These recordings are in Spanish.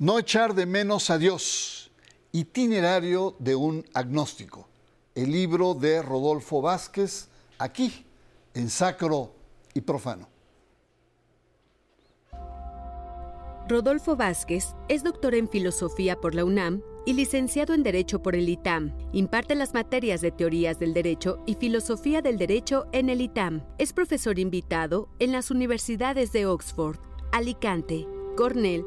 No echar de menos a Dios. Itinerario de un agnóstico. El libro de Rodolfo Vázquez, aquí, en Sacro y Profano. Rodolfo Vázquez es doctor en filosofía por la UNAM y licenciado en Derecho por el ITAM. Imparte las materias de teorías del derecho y filosofía del derecho en el ITAM. Es profesor invitado en las universidades de Oxford, Alicante, Cornell,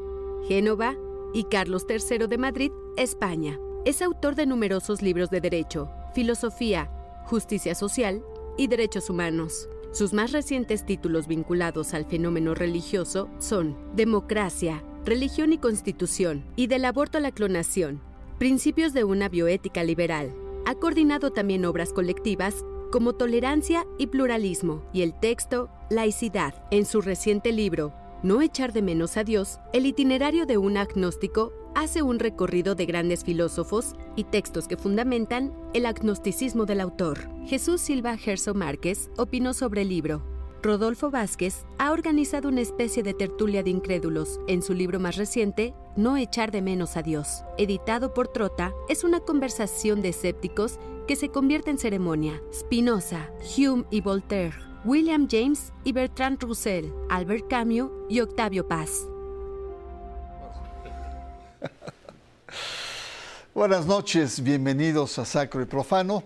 Génova y Carlos III de Madrid, España. Es autor de numerosos libros de derecho, filosofía, justicia social y derechos humanos. Sus más recientes títulos vinculados al fenómeno religioso son Democracia, Religión y Constitución y Del aborto a la clonación, Principios de una bioética liberal. Ha coordinado también obras colectivas como Tolerancia y Pluralismo y el texto Laicidad. En su reciente libro no echar de menos a Dios, el itinerario de un agnóstico hace un recorrido de grandes filósofos y textos que fundamentan el agnosticismo del autor. Jesús Silva Gerso Márquez opinó sobre el libro. Rodolfo Vázquez ha organizado una especie de tertulia de incrédulos en su libro más reciente, No echar de menos a Dios. Editado por Trota, es una conversación de escépticos que se convierte en ceremonia. Spinoza, Hume y Voltaire William James y Bertrand Russell, Albert Camus y Octavio Paz. Buenas noches, bienvenidos a Sacro y Profano.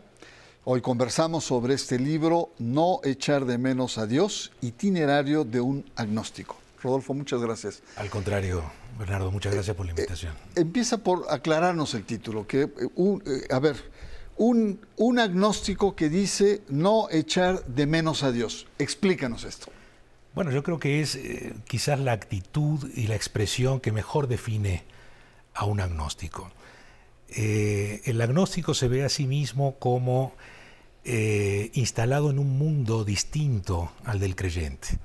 Hoy conversamos sobre este libro, No echar de menos a Dios, itinerario de un agnóstico. Rodolfo, muchas gracias. Al contrario, Bernardo, muchas gracias por la eh, invitación. Eh, empieza por aclararnos el título, que, eh, a ver, un, agnóstico que dice no echar de menos a Dios. Explícanos esto. Bueno, yo creo que es eh, quizás la actitud y la expresión que mejor define a un agnóstico. Eh, el agnóstico se ve a sí mismo como eh, instalado en un mundo distinto al del creyente.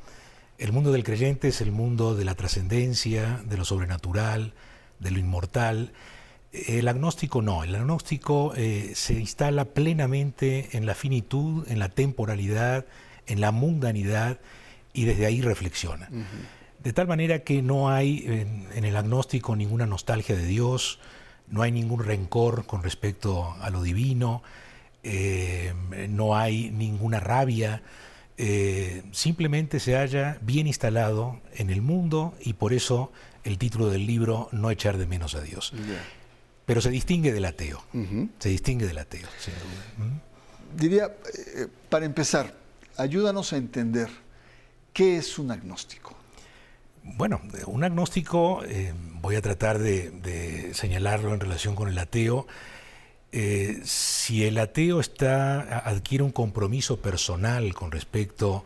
El mundo del creyente es el mundo de la trascendencia, de lo sobrenatural, de lo inmortal, el agnóstico no, el agnóstico eh, se instala plenamente en la finitud, en la temporalidad, en la mundanidad y desde ahí reflexiona. De tal manera que no hay en, el agnóstico ninguna nostalgia de Dios, no hay ningún rencor con respecto a lo divino, eh, no hay ninguna rabia, eh, simplemente se halla bien instalado en el mundo y por eso el título del libro, No echar de menos a Dios pero se distingue del ateo. Se distingue del ateo. Diría, eh, para empezar, ayúdanos a entender qué es un agnóstico. Bueno, un agnóstico, eh, voy a tratar de, señalarlo en relación con el ateo. Eh, si el ateo está, adquiere un compromiso personal con respecto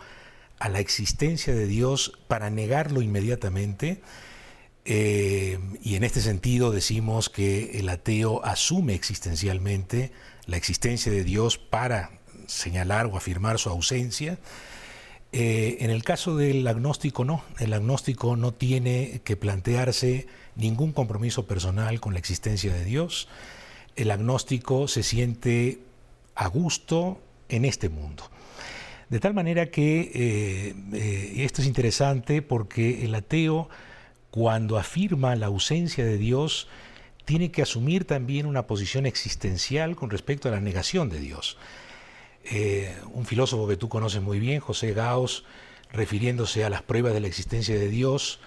a la existencia de Dios para negarlo inmediatamente, eh, y en este sentido decimos que el ateo asume existencialmente la existencia de Dios para señalar o afirmar su ausencia. Eh, en el caso del agnóstico no, el agnóstico no tiene que plantearse ningún compromiso personal con la existencia de Dios. El agnóstico se siente a gusto en este mundo. De tal manera que eh, esto es interesante porque el ateo cuando afirma la ausencia de Dios, tiene que asumir también una posición existencial con respecto a la negación de Dios. Eh, un filósofo que tú conoces muy bien, José Gauss, refiriéndose a las pruebas de la existencia de Dios,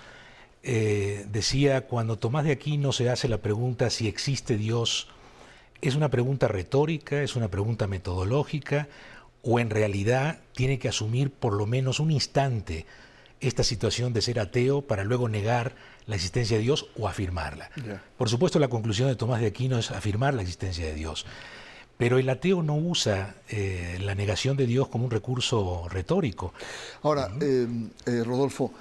eh, decía, cuando Tomás de Aquino se hace la pregunta si existe Dios, ¿es una pregunta retórica, es una pregunta metodológica, o en realidad tiene que asumir por lo menos un instante esta situación de ser ateo para luego negar la existencia de Dios o afirmarla. Por supuesto, la conclusión de Tomás de Aquino es afirmar la existencia de Dios. Pero el ateo no usa eh, la negación de Dios como un recurso retórico. Ahora, eh, eh, Rodolfo,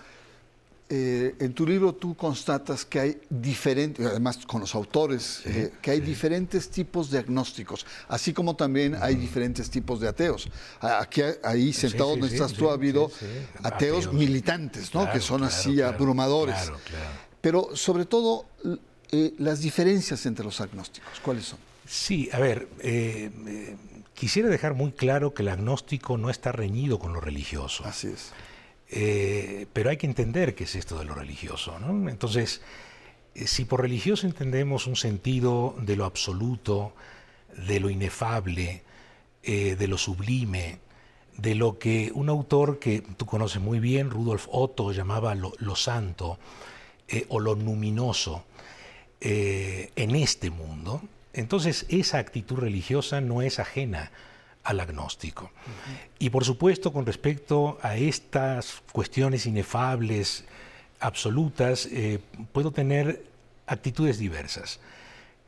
eh, en tu libro tú constatas que hay diferentes, además con los autores, eh, que hay diferentes tipos de agnósticos, así como también hay diferentes tipos de ateos. Aquí, ahí sentado donde estás tú, ha habido ateos, militantes, ¿no? que son así abrumadores. Pero sobre todo, eh, las diferencias entre los agnósticos, ¿cuáles son? Sí, a ver, quisiera dejar muy claro que el agnóstico no está reñido con lo religioso. Así es. Eh, pero hay que entender qué es esto de lo religioso. Entonces, si por religioso entendemos un sentido de lo absoluto, de lo inefable, de lo sublime, de lo que un autor que tú conoces muy bien, Rudolf Otto, llamaba lo, santo o lo luminoso en este mundo, entonces esa actitud religiosa no es ajena al agnóstico. Y por supuesto, con respecto a estas cuestiones inefables, absolutas, eh, puedo tener actitudes diversas.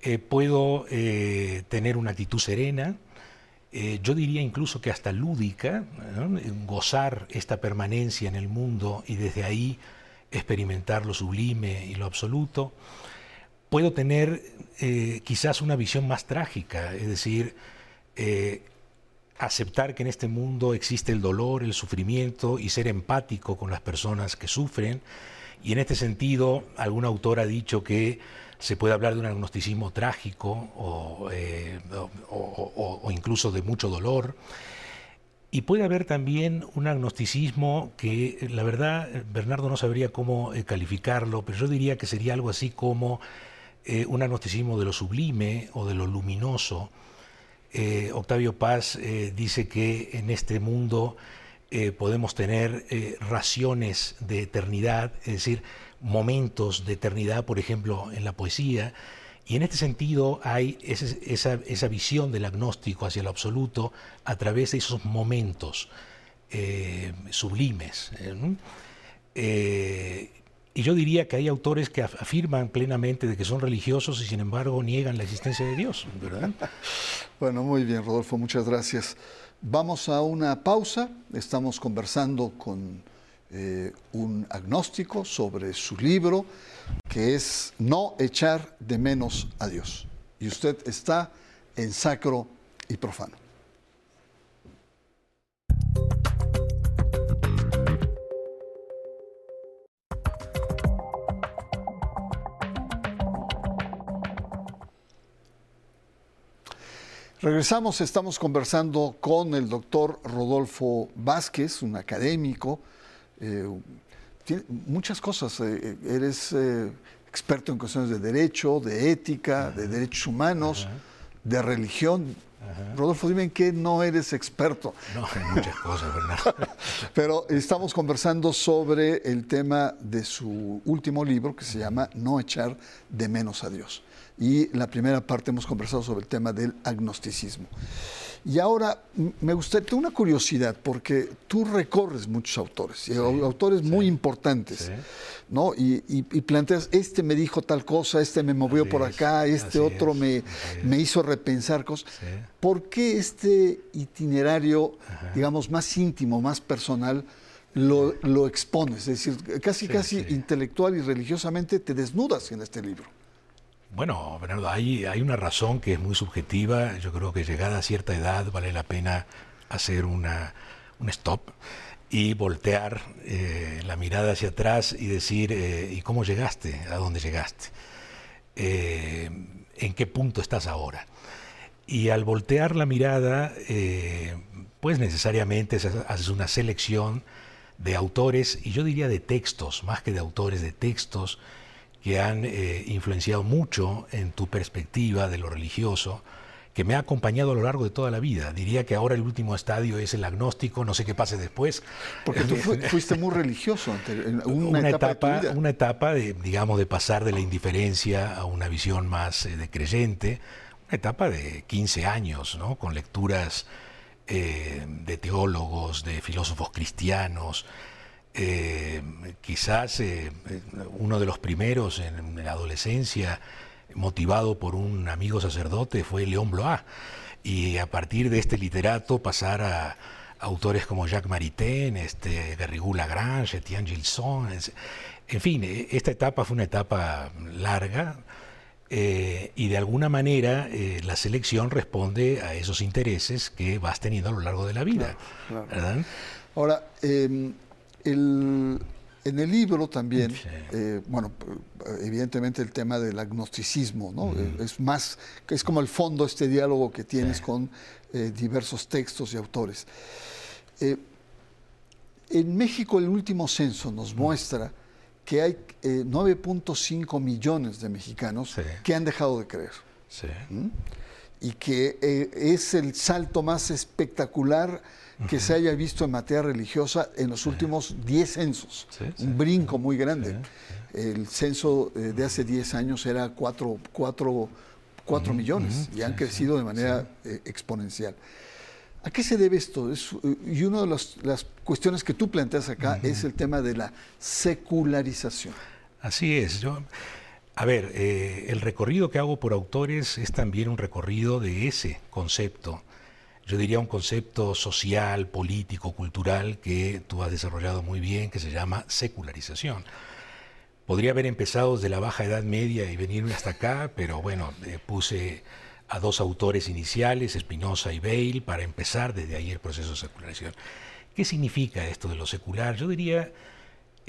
Eh, puedo eh, tener una actitud serena, yo diría incluso que hasta lúdica, gozar esta permanencia en el mundo y desde ahí experimentar lo sublime y lo absoluto. Puedo tener quizás una visión más trágica, es decir, aceptar que en este mundo existe el dolor, el sufrimiento y ser empático con las personas que sufren. Y en este sentido, algún autor ha dicho que se puede hablar de un agnosticismo trágico o, eh, incluso de mucho dolor. Y puede haber también un agnosticismo que, la verdad, Bernardo no sabría cómo eh, calificarlo, pero yo diría que sería algo así como eh, un agnosticismo de lo sublime o de lo luminoso, eh, Octavio Paz eh, dice que en este mundo eh, podemos tener raciones de eternidad, es decir, momentos de eternidad, por ejemplo, en la poesía, y en este sentido hay esa, visión del agnóstico hacia lo absoluto a través de esos momentos sublimes. Y yo diría que hay autores que afirman plenamente de que son religiosos y sin embargo niegan la existencia de Dios, bueno, muy bien, Rodolfo, muchas gracias. Vamos a una pausa. Estamos conversando con eh, un agnóstico sobre su libro que es No echar de menos a Dios. Y usted está en sacro y profano. Regresamos, estamos conversando con el doctor Rodolfo Vázquez, un académico. Eh, tiene muchas cosas. Eh, eh, eres experto en cuestiones de derecho, de ética, de derechos humanos, de religión. Rodolfo, dime en qué no eres experto. No, en muchas cosas, Bernardo. Pero estamos conversando sobre el tema de su último libro que se llama No echar de menos a Dios y en la primera parte hemos conversado sobre el tema del agnosticismo. Y ahora me gustaría, tengo una curiosidad, porque tú recorres muchos autores, autores muy importantes, ¿no? Y, planteas, este me dijo tal cosa, este me movió por acá, este otro me, me, hizo repensar cosas. ¿Por qué este itinerario, digamos, más íntimo, más personal, lo, lo expones? Es decir, casi, casi intelectual y religiosamente te desnudas en este libro. Bueno, Bernardo, hay, hay una razón que es muy subjetiva. Yo creo que llegada a cierta edad vale la pena hacer una, un stop y voltear eh, la mirada hacia atrás y decir, eh, ¿y cómo llegaste? ¿A dónde llegaste? Eh, ¿En qué punto estás ahora? Y al voltear la mirada, pues necesariamente haces una selección de autores, y yo diría de textos, más que de autores, de textos, que han eh, influenciado mucho en tu perspectiva de lo religioso, que me ha acompañado a lo largo de toda la vida. Diría que ahora el último estadio es el agnóstico, no sé qué pase después. Porque tú fuiste muy religioso en una, etapa, una etapa de, digamos, de pasar de la indiferencia a una visión más eh, de creyente, una etapa de 15 años, ¿no? con lecturas eh, de teólogos, de filósofos cristianos, eh, quizás eh, uno de los primeros en, la adolescencia, motivado por un amigo sacerdote, fue León Blois. Y a partir de este literato pasar a, autores como Jacques Maritain, este, Garrigou Lagrange, Etienne Gilson. En fin, e, esta etapa fue una etapa larga eh, y de alguna manera la selección responde a esos intereses que vas teniendo a lo largo de la vida. Ahora, em, en el libro también, eh, bueno, evidentemente el tema del agnosticismo, ¿no? Es más, es como el fondo este diálogo que tienes con eh, diversos textos y autores. Eh, en México el último censo nos muestra que hay 9.5 eh, millones de mexicanos que han dejado de creer. ¿Mm? Y que eh, es el salto más espectacular que se haya visto en materia religiosa en los últimos 10 censos. Un brinco muy grande. El censo eh, de hace 10 años era 4, 4, 4 millones y han crecido de manera exponencial. ¿A qué se debe esto? y una de las, cuestiones que tú planteas acá es el tema de la secularización. Así es. Yo, a ver, eh, el recorrido que hago por autores es también un recorrido de ese concepto. Yo diría un concepto social, político, cultural que tú has desarrollado muy bien, que se llama secularización. Podría haber empezado desde la Baja Edad Media y venirme hasta acá, pero bueno, eh, puse a dos autores iniciales, Spinoza y Bale, para empezar desde ahí el proceso de secularización. ¿Qué significa esto de lo secular? Yo diría,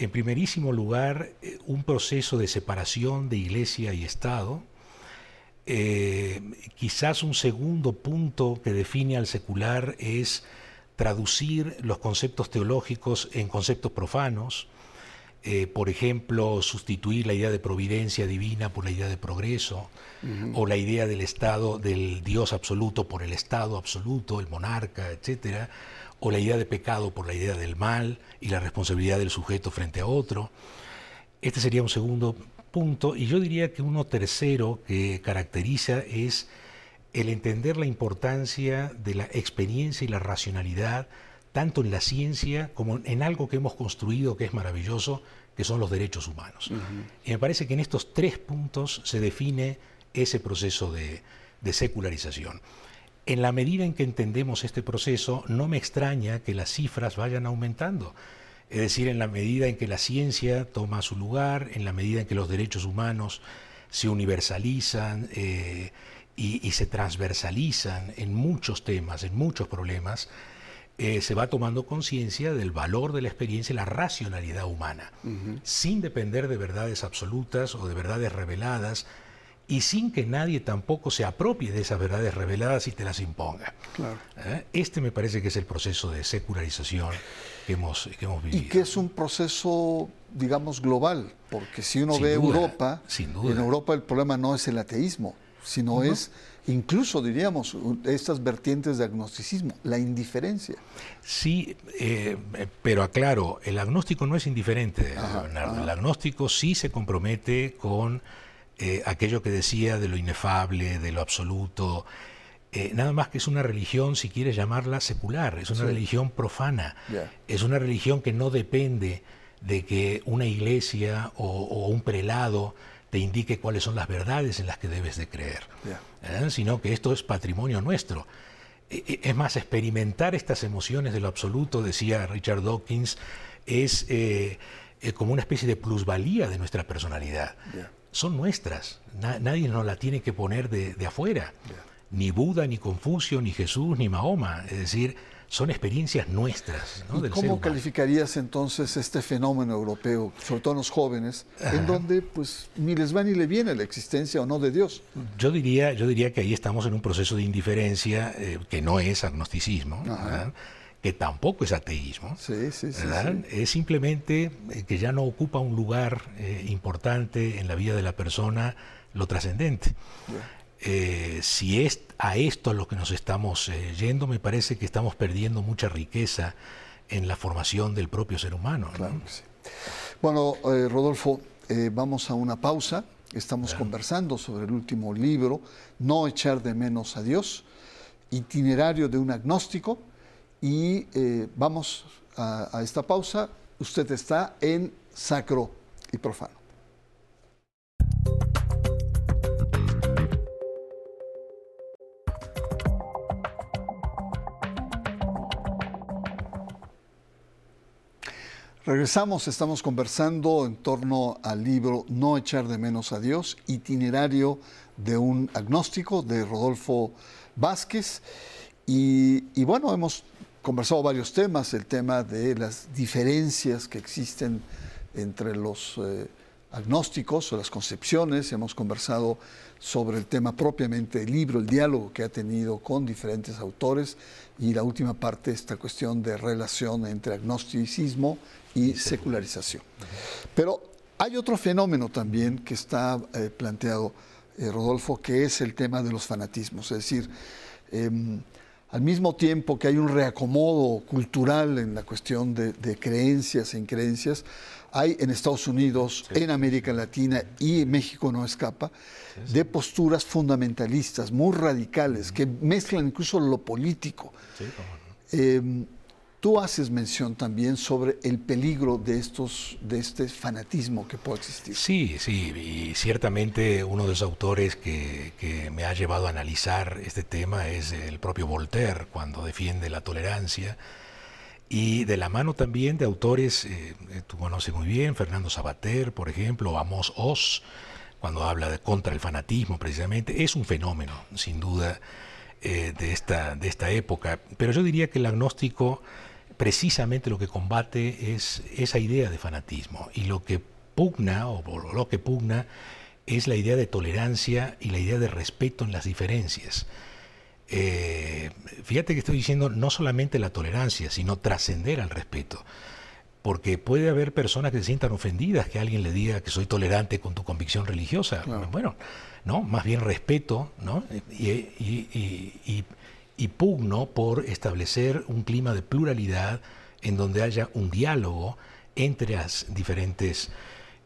en primerísimo lugar, eh, un proceso de separación de iglesia y Estado. Eh, quizás un segundo punto que define al secular es traducir los conceptos teológicos en conceptos profanos, eh, por ejemplo, sustituir la idea de providencia divina por la idea de progreso, o la idea del Estado, del Dios absoluto por el Estado absoluto, el monarca, etcétera, o la idea de pecado por la idea del mal y la responsabilidad del sujeto frente a otro. Este sería un segundo punto, y yo diría que uno tercero que caracteriza es el entender la importancia de la experiencia y la racionalidad tanto en la ciencia como en algo que hemos construido que es maravilloso, que son los derechos humanos. Y me parece que en estos tres puntos se define ese proceso de, secularización. En la medida en que entendemos este proceso, no me extraña que las cifras vayan aumentando. Es decir, en la medida en que la ciencia toma su lugar, en la medida en que los derechos humanos se universalizan eh, y, se transversalizan en muchos temas, en muchos problemas, eh, se va tomando conciencia del valor de la experiencia y la racionalidad humana, sin depender de verdades absolutas o de verdades reveladas, y sin que nadie tampoco se apropie de esas verdades reveladas y te las imponga. ¿Eh? Este me parece que es el proceso de secularización que hemos, que hemos vivido. Y que es un proceso, digamos, global, porque si uno ve Europa, en Europa el problema no es el ateísmo, sino es incluso diríamos estas vertientes de agnosticismo, la indiferencia. Sí, eh, pero aclaro, el agnóstico no es indiferente, El agnóstico sí se compromete con eh, aquello que decía de lo inefable, de lo absoluto. Eh, nada más que es una religión, si quieres llamarla secular, es una religión profana, es una religión que no depende de que una iglesia o un prelado te indique cuáles son las verdades en las que debes de creer, ¿eh? sino que esto es patrimonio nuestro. E, e, es más, experimentar estas emociones de lo absoluto, decía Richard Dawkins, es eh, eh, como una especie de plusvalía de nuestra personalidad. Son nuestras, nadie nos la tiene que poner de, afuera. Ni Buda, ni Confucio, ni Jesús, ni Mahoma. Es decir, son experiencias nuestras. ¿Y cómo calificarías entonces este fenómeno europeo, sobre todo en los jóvenes, en donde pues ni les va ni le viene la existencia o no de Dios? Yo diría, yo diría que ahí estamos en un proceso de indiferencia eh, que no es agnosticismo. que tampoco es ateísmo, sí, sí, sí, es simplemente eh, que ya no ocupa un lugar eh, importante en la vida de la persona lo trascendente. Eh, si es a esto a lo que nos estamos eh, yendo, me parece que estamos perdiendo mucha riqueza en la formación del propio ser humano. Bueno, eh, Rodolfo, vamos a una pausa. Estamos conversando sobre el último libro, No echar de menos a Dios, itinerario de un agnóstico. Y vamos a esta pausa. Usted está en Sacro y Profano. Regresamos, estamos conversando en torno al libro No echar de menos a Dios, itinerario de un agnóstico de Rodolfo Vázquez. Y, bueno, hemos conversado varios temas, el tema de las diferencias que existen entre los eh, agnósticos o las concepciones, hemos conversado sobre el tema propiamente del libro, el diálogo que ha tenido con diferentes autores y la última parte, esta cuestión de relación entre agnosticismo y secularización. Pero Hay otro fenómeno también que está eh, planteado, eh, Rodolfo, que es el tema de los fanatismos. Es decir, em, al mismo tiempo que hay un reacomodo cultural en la cuestión de, creencias e increencias, hay en Estados Unidos, en América Latina y México no escapa, de posturas fundamentalistas muy radicales que mezclan incluso lo político. Em, Tú haces mención también sobre el peligro de estos, de este fanatismo que puede existir. Sí, sí, y ciertamente uno de los autores que, me ha llevado a analizar este tema es el propio Voltaire, cuando defiende la tolerancia, y de la mano también de autores, eh, eh, tú conoces muy bien, Fernando Sabater, por ejemplo, Amos Oz, cuando habla de contra el fanatismo precisamente, es un fenómeno, sin duda, eh, de, esta, de esta época, pero yo diría que el agnóstico precisamente lo que combate es esa idea de fanatismo y lo que pugna o lo que pugna es la idea de tolerancia y la idea de respeto en las diferencias. Eh, fíjate que estoy diciendo no solamente la tolerancia, sino trascender al respeto. Porque puede haber personas que se sientan ofendidas que alguien le diga que soy tolerante con tu convicción religiosa. Bueno, no, más bien respeto, ¿no? y, y pugno por establecer un clima de pluralidad en donde haya un diálogo entre las diferentes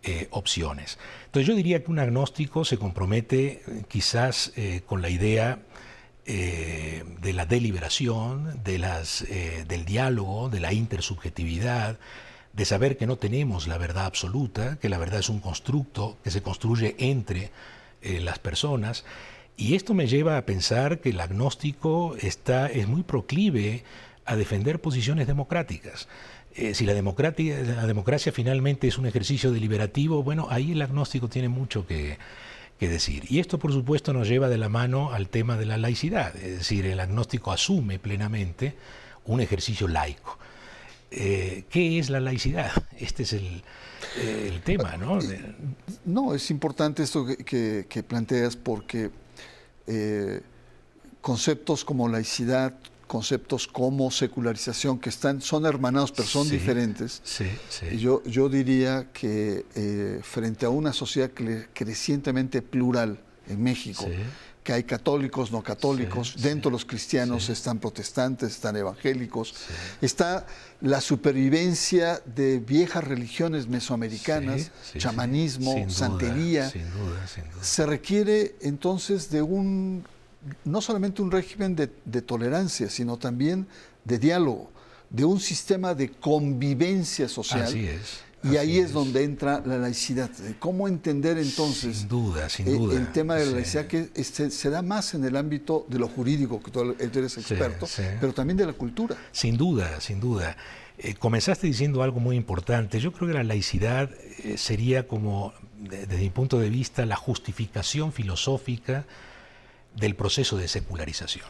eh, opciones. Entonces yo diría que un agnóstico se compromete eh, quizás eh, con la idea de la deliberación, de las, del diálogo, de la intersubjetividad, de saber que no tenemos la verdad absoluta, que la verdad es un constructo que se construye entre las personas y esto me lleva a pensar que el agnóstico está, es muy proclive a defender posiciones democráticas. Eh, si la democracia, la democracia finalmente es un ejercicio deliberativo, bueno, ahí el agnóstico tiene mucho que, decir. Y esto, por supuesto, nos lleva de la mano al tema de la laicidad, es decir, el agnóstico asume plenamente un ejercicio laico. Eh, ¿Qué es la laicidad? Este es el, tema, ¿no? No, es importante esto que planteas porque eh, conceptos como laicidad, conceptos como secularización, que están, son hermanados, pero son diferentes. yo, yo diría que eh, frente a una sociedad crecientemente plural en México, que hay católicos, no católicos, dentro de los cristianos están protestantes, están evangélicos, está la supervivencia de viejas religiones mesoamericanas, chamanismo, santería. Se requiere entonces de un, no solamente un régimen de, de tolerancia, sino también de diálogo, de un sistema de convivencia social. Así es y ahí es, donde entra la laicidad. ¿Cómo entender entonces sin duda, sin eh, duda. el tema de la laicidad que se da más en el ámbito de lo jurídico, que tú eres experto, pero también de la cultura? Sin duda, sin duda. Eh, comenzaste diciendo algo muy importante. Yo creo que la laicidad eh, sería como, desde mi punto de vista, la justificación filosófica del proceso de secularización.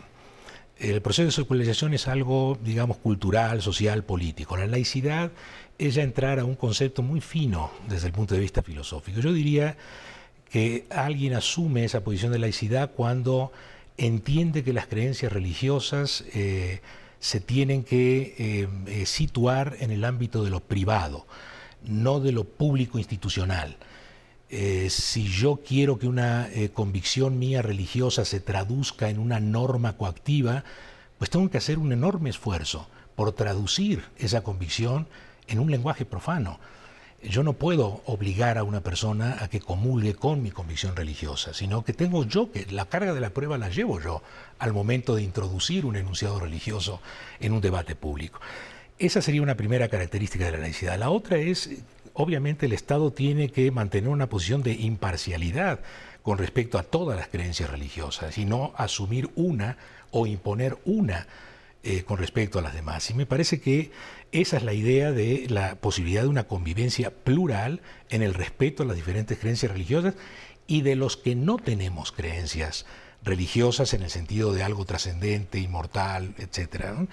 El proceso de secularización es algo, digamos, cultural, social, político. La laicidad es ya entrar a un concepto muy fino desde el punto de vista filosófico. Yo diría que alguien asume esa posición de laicidad cuando entiende que las creencias religiosas eh, se tienen que eh, eh, situar en el ámbito de lo privado, no de lo público institucional. Si yo quiero que una convicción mía religiosa se traduzca en una norma coactiva, pues tengo que hacer un enorme esfuerzo por traducir esa convicción en un lenguaje profano. Yo no puedo obligar a una persona a que comulgue con mi convicción religiosa, sino que tengo yo que la carga de la prueba la llevo yo al momento de introducir un enunciado religioso en un debate público. Esa sería una primera característica de la laicidad. La otra es, obviamente, el Estado tiene que mantener una posición de imparcialidad con respecto a todas las creencias religiosas y no asumir una o imponer una eh, con respecto a las demás. Y me parece que esa es la idea de la posibilidad de una convivencia plural en el respeto a las diferentes creencias religiosas y de los que no tenemos creencias religiosas en el sentido de algo trascendente, inmortal, etc.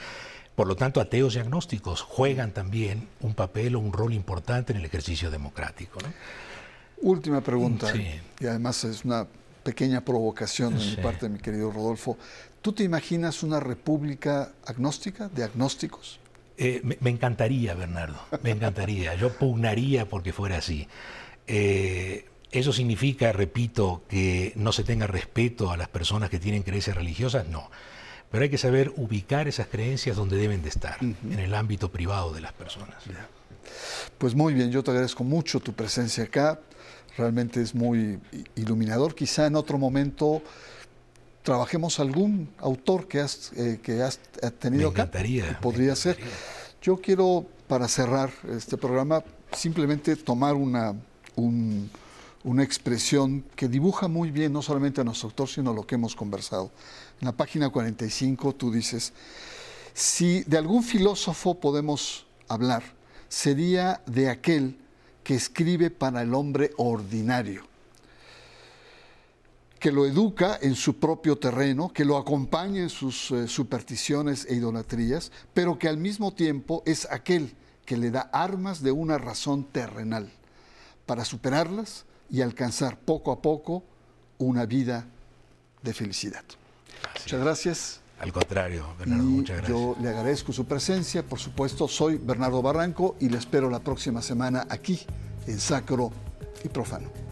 Por lo tanto, ateos y agnósticos juegan también un papel o un rol importante en el ejercicio democrático. Última pregunta, y además es una pequeña provocación de mi parte, mi querido Rodolfo. ¿Tú te imaginas una república agnóstica, de agnósticos? Eh, me, encantaría, Bernardo, me encantaría. Yo pugnaría porque fuera así. Eh, ¿Eso significa, repito, que no se tenga respeto a las personas que tienen creencias religiosas? No. Pero hay que saber ubicar esas creencias donde deben de estar, en el ámbito privado de las personas. Pues muy bien, yo te agradezco mucho tu presencia acá. Realmente es muy iluminador. Quizá en otro momento trabajemos algún autor que has, eh, que has tenido me encantaría, Podría ser. Yo quiero, para cerrar este programa, simplemente tomar una, una expresión que dibuja muy bien no solamente a nuestro autor, sino lo que hemos conversado. En la página 45 tú dices, si de algún filósofo podemos hablar, sería de aquel que escribe para el hombre ordinario, que lo educa en su propio terreno, que lo acompaña en sus eh, supersticiones e idolatrías, pero que al mismo tiempo es aquel que le da armas de una razón terrenal para superarlas y alcanzar poco a poco una vida de felicidad. Muchas gracias. Al contrario, Bernardo, muchas gracias. Yo le agradezco su presencia. Por supuesto, soy Bernardo Barranco y le espero la próxima semana aquí en Sacro y Profano.